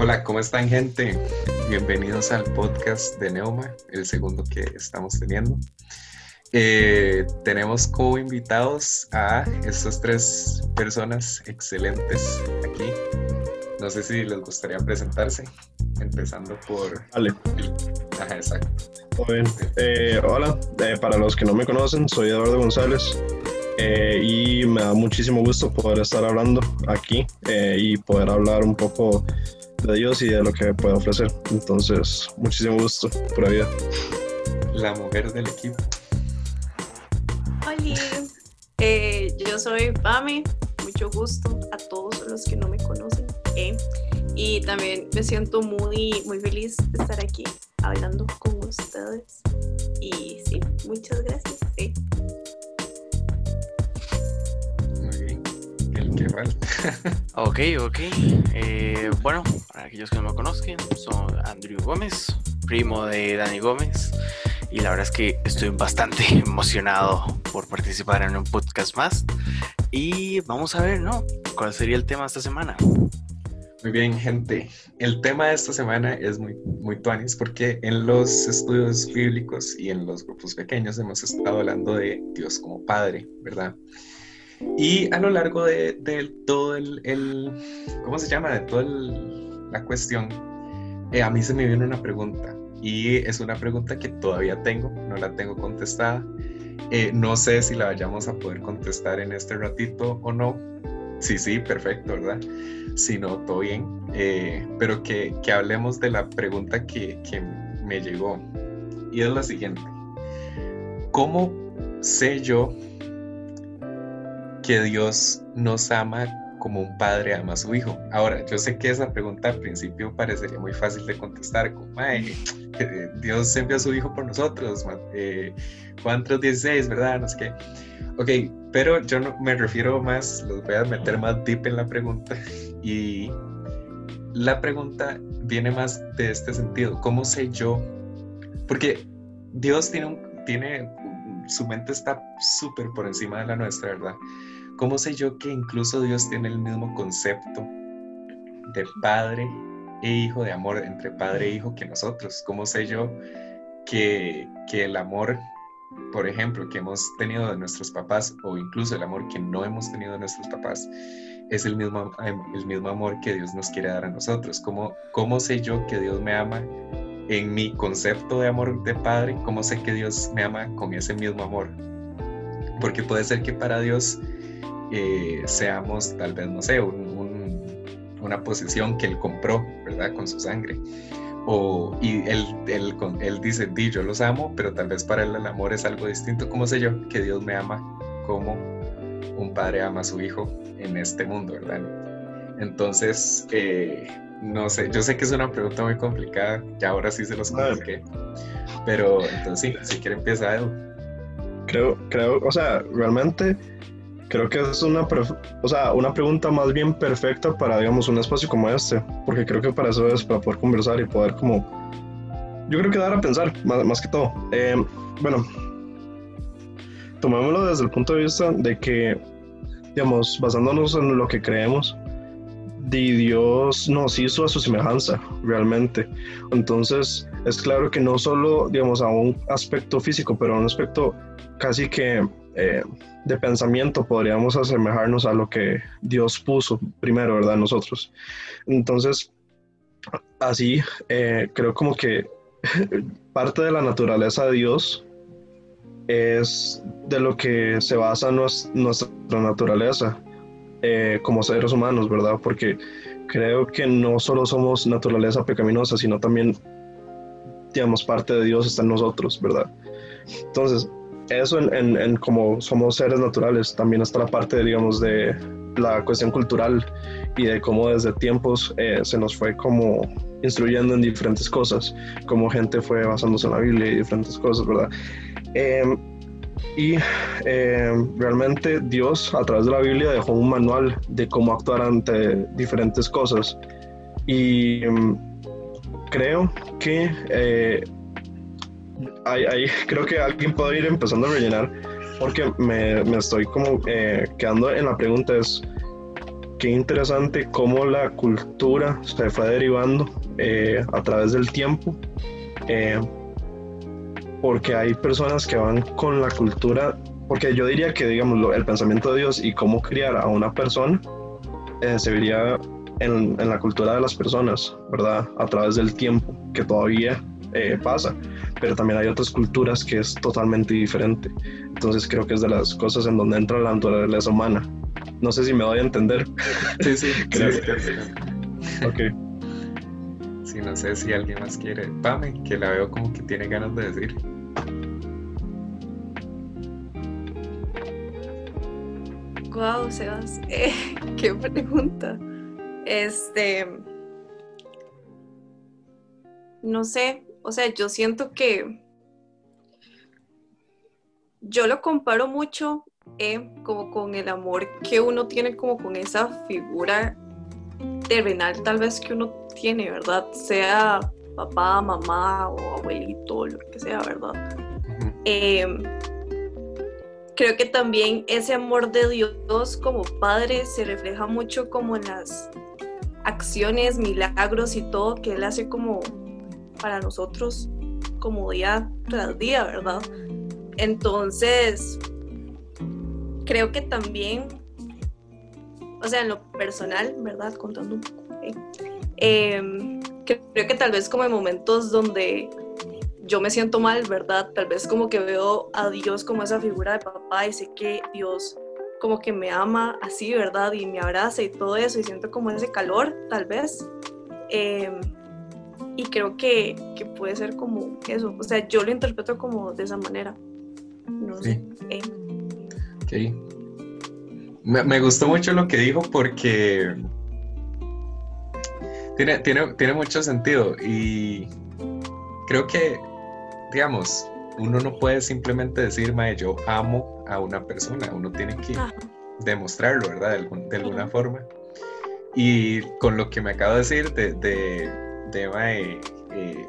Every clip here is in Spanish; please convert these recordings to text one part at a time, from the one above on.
Hola, ¿cómo están gente? Bienvenidos al podcast de Neuma, el segundo que estamos teniendo. Eh, tenemos como invitados a estas tres personas excelentes aquí. No sé si les gustaría presentarse, empezando por... Vale. Ajá, exacto. Eh, hola, eh, para los que no me conocen, soy Eduardo González y me da muchísimo gusto poder estar hablando aquí y poder hablar un poco de Dios y de lo que puede ofrecer. Entonces, muchísimo gusto, por vida. La mujer del equipo. Hola, eh, yo soy Pame, mucho gusto a todos los que no me conocen. Eh, y también me siento muy, muy feliz de estar aquí hablando con ustedes. Y sí, muchas gracias. Sí. ok, ok. Eh, bueno, para aquellos que no me conozcan, soy Andrew Gómez, primo de Dani Gómez. Y la verdad es que estoy bastante emocionado por participar en un podcast más. Y vamos a ver, ¿no? ¿Cuál sería el tema esta semana? Muy bien, gente. El tema de esta semana es muy, muy tuanis porque en los estudios bíblicos y en los grupos pequeños hemos estado hablando de Dios como Padre, ¿verdad? Y a lo largo de, todo el, ¿cómo se llama? De toda la cuestión, eh, a mí se me viene una pregunta y es una pregunta que todavía tengo, no la tengo contestada. Eh, no sé si la vayamos a poder contestar en este ratito o no. Sí, sí, perfecto, ¿verdad? Si no, todo bien. Eh, pero que, que, hablemos de la pregunta que, que me llegó. Y es la siguiente. ¿Cómo sé yo que Dios nos ama como un padre ama a su hijo. Ahora, yo sé que esa pregunta al principio parecería muy fácil de contestar, como, Dios envió a su hijo por nosotros, eh, Juan 3.16, ¿verdad? No sé qué. Ok, pero yo no, me refiero más, los voy a meter más deep en la pregunta y la pregunta viene más de este sentido, ¿cómo sé yo? Porque Dios tiene tiene, su mente está súper por encima de la nuestra, ¿verdad? ¿Cómo sé yo que incluso Dios tiene el mismo concepto de padre e hijo, de amor entre padre e hijo que nosotros? ¿Cómo sé yo que, el amor, por ejemplo, que hemos tenido de nuestros papás o incluso el amor que no hemos tenido de nuestros papás es el mismo, el mismo amor que Dios nos quiere dar a nosotros? ¿Cómo, ¿Cómo sé yo que Dios me ama en mi concepto de amor de padre? ¿Cómo sé que Dios me ama con ese mismo amor? Porque puede ser que para Dios eh, seamos tal vez, no sé, una posesión que él compró, ¿verdad? Con su sangre. O, y él, él, él dice, di, yo los amo, pero tal vez para él el amor es algo distinto. ¿Cómo sé yo que Dios me ama como un padre ama a su hijo en este mundo, ¿verdad? Entonces, eh, no sé, yo sé que es una pregunta muy complicada, ya ahora sí se los expliqué, pero entonces sí, si quiere empieza Edu. Creo, creo, o sea, realmente Creo que es una, o sea, una pregunta más bien perfecta para, digamos, un espacio como este, porque creo que para eso es, para poder conversar y poder como, yo creo que dar a pensar, más, que todo. Eh, bueno, tomémoslo desde el punto de vista de que, digamos, basándonos en lo que creemos, Dios nos hizo a su semejanza, realmente. Entonces, es claro que no solo, digamos, a un aspecto físico, pero a un aspecto casi que eh, de pensamiento podríamos asemejarnos a lo que Dios puso primero, ¿verdad? Nosotros. Entonces, así eh, creo como que parte de la naturaleza de Dios es de lo que se basa nuestra naturaleza eh, como seres humanos, ¿verdad? Porque creo que no solo somos naturaleza pecaminosa, sino también, digamos, parte de Dios está en nosotros, ¿verdad? Entonces, eso en, en, como somos seres naturales, también está la parte, digamos, de la cuestión cultural y de cómo desde tiempos eh, se nos fue como instruyendo en diferentes cosas, como gente fue basándose en la Biblia y diferentes cosas, ¿verdad? Em, y em, realmente Dios a través de la Biblia dejó un manual de cómo actuar ante diferentes cosas. Y em, creo que eh, ahí, creo que alguien puede ir empezando a rellenar porque me, me estoy como eh, quedando en la pregunta es qué interesante cómo la cultura se fue derivando eh, a través del tiempo, eh, porque hay personas que van con la cultura, porque yo diría que, digamos, el pensamiento de Dios y cómo criar a una persona eh, se vería en, en, la cultura de las personas, ¿verdad? A través del tiempo, que todavía pasa, pero también hay otras culturas que es totalmente diferente. Entonces creo que es de las cosas en donde entra la naturaleza humana, no sé si me doy a entender. Sí, sí, Creo. sí, sí. Ok. Sí, no sé si alguien más quiere. Pame, que la veo como que tiene ganas de decir. Wow, Sebas, eh, qué pregunta. Este, no sé, o sea, yo siento que yo lo comparo mucho eh, como con el amor que uno tiene como con esa figura terrenal tal vez que uno tiene, ¿verdad? Sea papá, mamá o abuelito, lo que sea, ¿verdad? Eh, creo que también ese amor de Dios como padre se refleja mucho como en las acciones, milagros y todo que Él hace como para nosotros como día tras día, ¿verdad? Entonces, creo que también, o sea, en lo personal, ¿verdad? Contando un poco, ¿eh? Creo que tal vez como en momentos donde yo me siento mal, ¿verdad? Tal vez como que veo a Dios como esa figura de papá y sé que Dios como que me ama así, ¿verdad? Y me abraza y todo eso y siento como ese calor, tal vez. Eh, y creo que, que, puede ser como eso, o sea, yo lo interpreto como de esa manera. No Sí. sé. eh. Ok. Me, me gustó mucho lo que dijo porque tiene, tiene, tiene mucho sentido y creo que, digamos, uno no puede simplemente decir, mae, yo amo a una persona, uno tiene que Ajá. demostrarlo, ¿verdad? De, algún- de alguna forma. Y con lo que me acabo de decir de, de, de, mae, eh,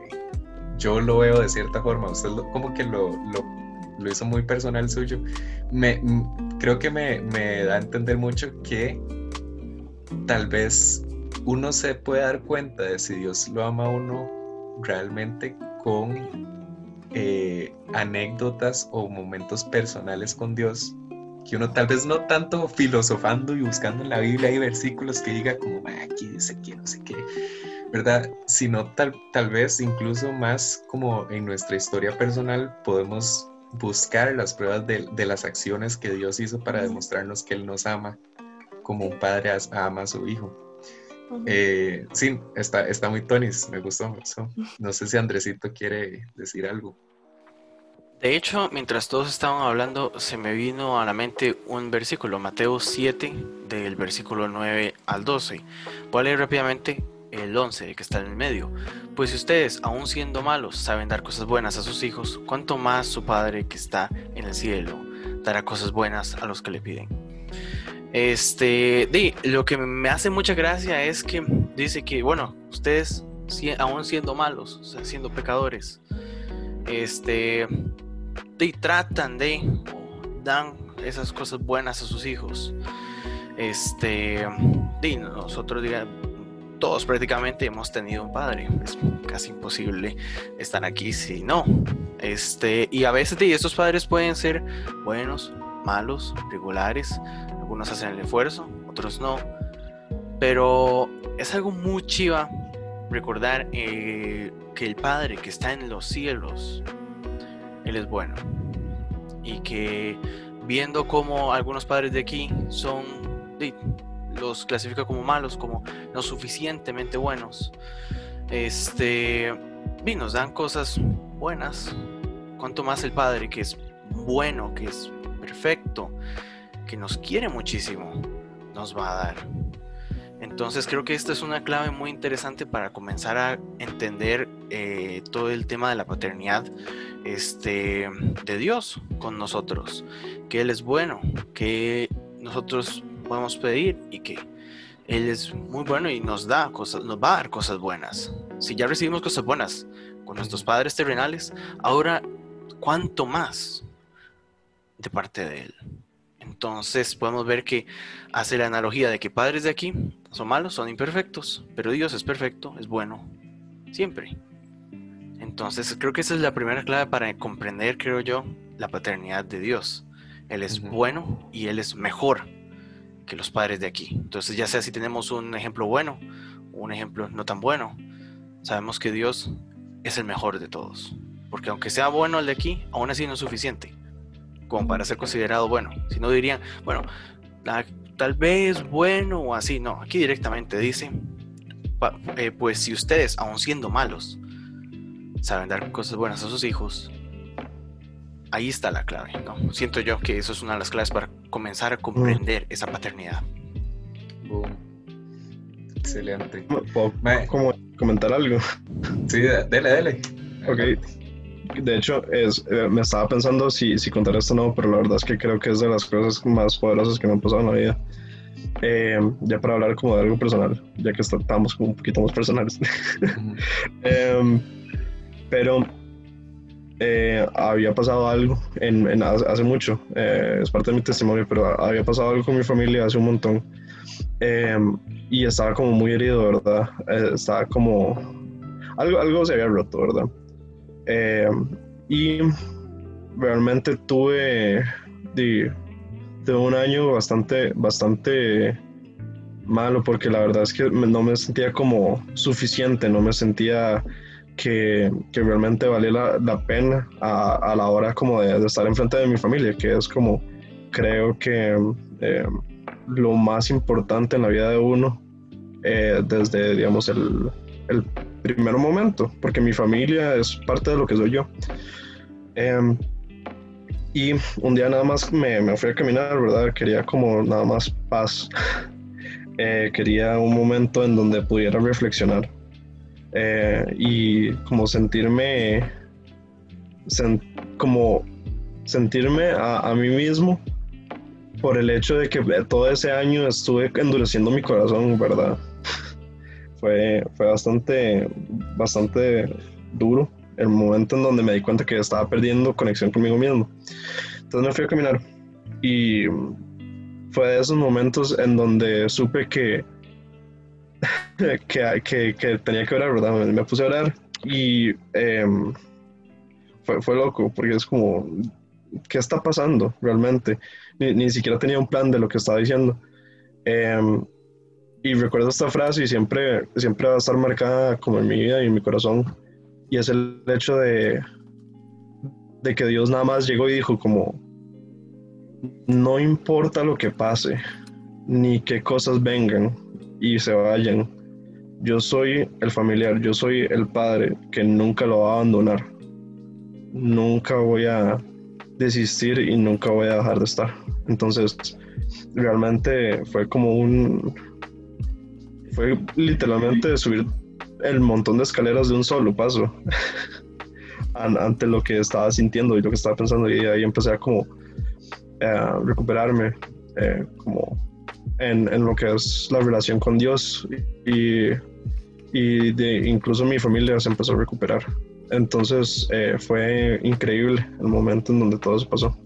yo lo veo de cierta forma, usted como que lo, lo, hizo muy personal suyo, me, creo que me, me da a entender mucho que tal vez uno se puede dar cuenta de si Dios lo ama a uno realmente con eh, anécdotas o momentos personales con Dios que uno tal vez no tanto filosofando y buscando en la Biblia hay versículos que diga como "Ah, aquí dice que no sé qué, ¿verdad? Sino tal, tal vez incluso más como en nuestra historia personal podemos buscar las pruebas de, de las acciones que Dios hizo para demostrarnos que Él nos ama como un padre as- ama a su hijo. Eh, sí, está, está muy tonis, me gustó, me gustó. No sé si Andresito quiere decir algo. De hecho, mientras todos estaban hablando, se me vino a la mente un versículo, Mateo 7, del versículo 9 al 12. Voy a leer rápidamente el 11, que está en el medio. Pues si ustedes, aun siendo malos, saben dar cosas buenas a sus hijos, ¿cuánto más su Padre que está en el cielo dará cosas buenas a los que le piden? Este, di, lo que me hace mucha gracia es que dice que, bueno, ustedes, si- aún siendo malos, siendo pecadores, este, di, tratan de, o dan esas cosas buenas a sus hijos. Este, di, nosotros, diga, todos prácticamente hemos tenido un padre. Es casi imposible estar aquí si no. Este, y a veces estos padres pueden ser buenos, malos, regulares. Algunos hacen el esfuerzo, otros no. Pero es algo muy chiva recordar eh, que el Padre que está en los cielos, Él es bueno. Y que viendo como algunos padres de aquí son, los clasifica como malos, como no suficientemente buenos, este, y nos dan cosas buenas. Cuanto más el Padre que es bueno, que es perfecto, que nos quiere muchísimo, nos va a dar. Entonces creo que esta es una clave muy interesante para comenzar a entender eh, todo el tema de la paternidad este, de Dios con nosotros, que Él es bueno, que nosotros podemos pedir y que Él es muy bueno y nos da cosas, nos va a dar cosas buenas. Si ya recibimos cosas buenas con nuestros padres terrenales, ahora cuánto más de parte de Él. Entonces podemos ver que hace la analogía de que padres de aquí son malos, son imperfectos, pero Dios es perfecto, es bueno, siempre. Entonces creo que esa es la primera clave para comprender, creo yo, la paternidad de Dios. Él es bueno y Él es mejor que los padres de aquí. Entonces ya sea si tenemos un ejemplo bueno un ejemplo no tan bueno, sabemos que Dios es el mejor de todos. Porque aunque sea bueno el de aquí, aún así no es suficiente como para ser considerado bueno. Si no dirían, bueno, tal vez bueno o así. No, aquí directamente dice, eh, pues si ustedes, aun siendo malos, saben dar cosas buenas a sus hijos, ahí está la clave, ¿no? Siento yo que eso es una de las claves para comenzar a comprender esa paternidad. Excelente. ¿Puedo como comentar algo? Sí, dele, dele. Ok. De hecho, es, eh, me estaba pensando si, si contar esto o no, pero la verdad es que creo que es de las cosas más poderosas que me han pasado en la vida. Eh, ya para hablar como de algo personal, ya que estamos como un poquito más personales. Em, pero eh, había pasado algo en, hace mucho, eh, es parte de mi testimonio, pero había pasado algo con mi familia hace un montón em, y estaba como muy herido, ¿verdad? Eh, estaba como... Algo, algo se había roto, ¿verdad? Em, y realmente tuve de, de, un año bastante, bastante malo porque la verdad es que no me sentía como suficiente, no me sentía que, que realmente vale la, la pena a, a, la hora como de, estar enfrente de mi familia, que es como creo que eh, lo más importante en la vida de uno eh, desde, digamos, el, el, primer momento, porque mi familia es parte de lo que soy yo. Em, y un día nada más me, me, fui a caminar, ¿verdad? Quería como nada más paz. Eh, quería un momento en donde pudiera reflexionar eh, y como sentirme, como sentirme a, mí mismo por el hecho de que todo ese año estuve endureciendo mi corazón, ¿verdad? fue, fue bastante, bastante duro el momento en donde me di cuenta que estaba perdiendo conexión conmigo mismo. Entonces me fui a caminar y fue de esos momentos en donde supe que que, que, tenía que orar, ¿verdad? Me puse a orar y em, fue, fue, loco, porque es como, ¿qué está pasando realmente? Ni, ni, siquiera tenía un plan de lo que estaba diciendo. Em, y recuerdo esta frase y siempre, siempre va a estar marcada como en mi vida y en mi corazón. Y es el hecho de, de que Dios nada más llegó y dijo como, no importa lo que pase, ni qué cosas vengan y se vayan, yo soy el familiar, yo soy el padre que nunca lo va a abandonar. Nunca voy a desistir y nunca voy a dejar de estar. Entonces, realmente fue como un... Fue literalmente subir el montón de escaleras de un solo paso ante lo que estaba sintiendo y lo que estaba pensando y ahí empecé a como a recuperarme eh, como en, en, lo que es la relación con Dios y y de, incluso mi familia se empezó a recuperar. Entonces eh, fue increíble el momento en donde todo eso pasó.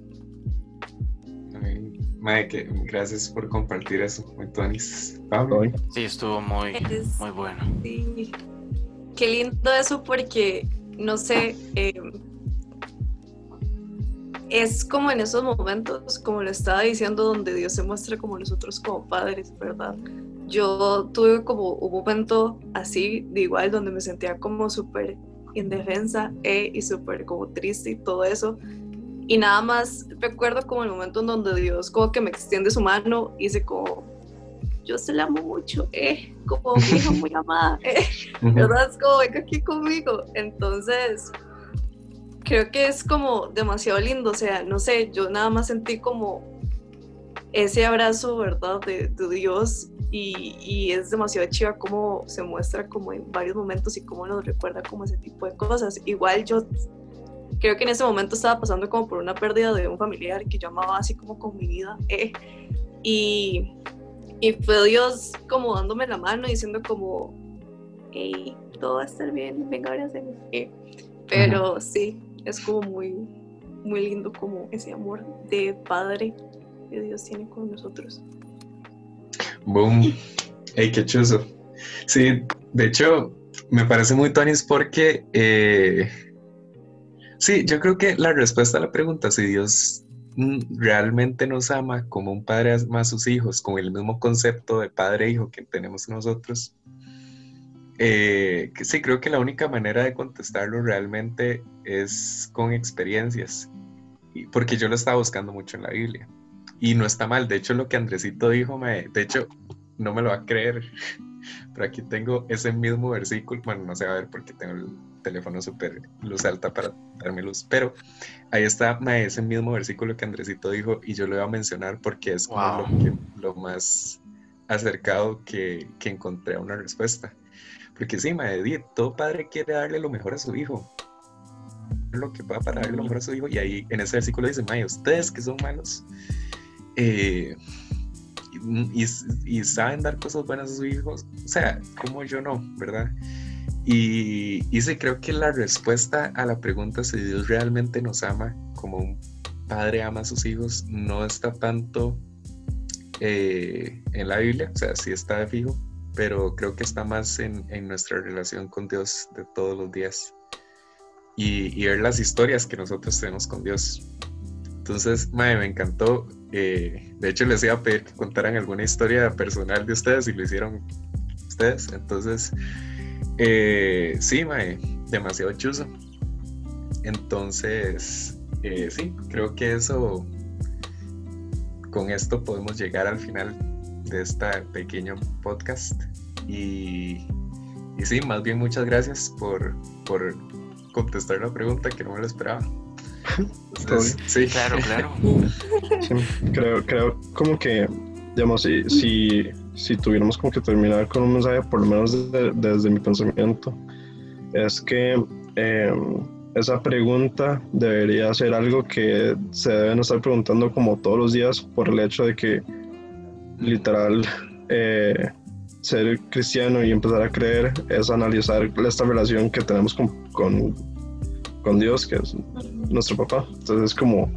Mike, gracias por compartir eso, muy Sí, estuvo muy, muy bueno. Sí. Qué lindo eso porque, no sé, eh, es como en esos momentos, como lo estaba diciendo, donde Dios se muestra como nosotros como padres, ¿verdad? yo tuve como un momento así, de igual, donde me sentía como súper indefensa eh, y súper como triste y todo eso. Y nada más recuerdo como el momento en donde Dios como que me extiende su mano y dice como, yo se la amo mucho, eh, como mi hija muy amada, eh, ¿verdad? Es como, venga aquí conmigo. Entonces, creo que es como demasiado lindo, o sea, no sé, yo nada más sentí como ese abrazo, ¿verdad? De, de Dios y, es demasiado chiva cómo se muestra como en varios momentos y cómo nos recuerda como ese tipo de cosas. Igual yo creo que en ese momento estaba pasando como por una pérdida de un familiar que yo amaba así como con mi vida. Eh, y, y fue Dios como dándome la mano diciendo como, hey, todo va a estar bien, venga, ahora eh. Pero sí, es como muy, muy lindo como ese amor de padre que Dios tiene con nosotros. Boom. Ey, qué chuzo. Sí, de hecho, me parece muy tonis porque eh, sí, yo creo que la respuesta a la pregunta, si Dios mm, realmente nos ama como un padre ama a sus hijos, con el mismo concepto de padre e que tenemos nosotros, eh, que sí, creo que la única manera de contestarlo realmente es con experiencias, porque yo lo estaba buscando mucho en la Biblia. Y no está mal, de hecho lo que Andresito dijo, me, de hecho, no me lo va a creer, pero aquí tengo ese mismo versículo, bueno, no se va a ver porque tengo el teléfono súper luz alta para darme luz, pero ahí está ese mismo versículo que Andresito dijo y yo lo voy a mencionar porque es lo, lo, más acercado que, que encontré a una respuesta. Porque sí, Mae, todo padre quiere darle lo mejor a su hijo. Lo que pueda para darle lo mejor a su hijo. Y ahí en ese versículo dice, Mae, ustedes que son malos eh, y, saben dar cosas buenas a sus hijos, o sea, como yo no, ¿verdad? Y, y sí, creo que la respuesta a la pregunta si Dios realmente nos ama como un padre ama a sus hijos no está tanto eh, en la Biblia, o sea, sí está de fijo, pero creo que está más en, nuestra relación con Dios de todos los días y, ver las historias que nosotros tenemos con Dios. Entonces, mae, me encantó. Eh, de hecho, les iba a pedir que contaran alguna historia personal de ustedes y lo hicieron ustedes. Entonces, eh, sí, mae, demasiado chuzo. Entonces, eh, sí, creo que eso, con esto podemos llegar al final de este pequeño podcast. Y, y sí, más bien muchas gracias por, por contestar la pregunta que no me lo esperaba. sí, claro, claro. creo, creo como que, digamos, si, si, si, tuviéramos como que terminar con un mensaje, por lo menos desde, mi pensamiento, es que em, esa pregunta debería ser algo que se deben estar preguntando como todos los días por el hecho de que literal eh, ser cristiano y empezar a creer es analizar esta relación que tenemos con, con, Dios, que es nuestro papá. Entonces es como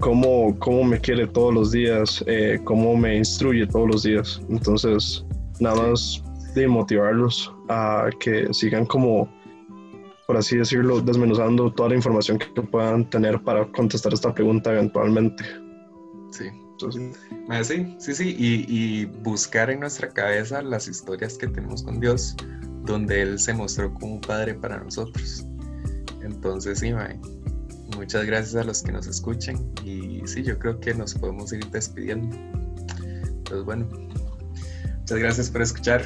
cómo, cómo me quiere todos los días, eh, cómo me instruye todos los días. Entonces, nada más de motivarlos a que sigan como, por así decirlo, desmenuzando toda la información que puedan tener para contestar esta pregunta eventualmente. Sí, sí, sí, sí, y, buscar en nuestra cabeza las historias que tenemos con Dios, donde Él se mostró como un padre para nosotros. Entonces, sí, muchas gracias a los que nos escuchen y sí, yo creo que nos podemos ir despidiendo. Entonces, bueno, muchas gracias por escuchar.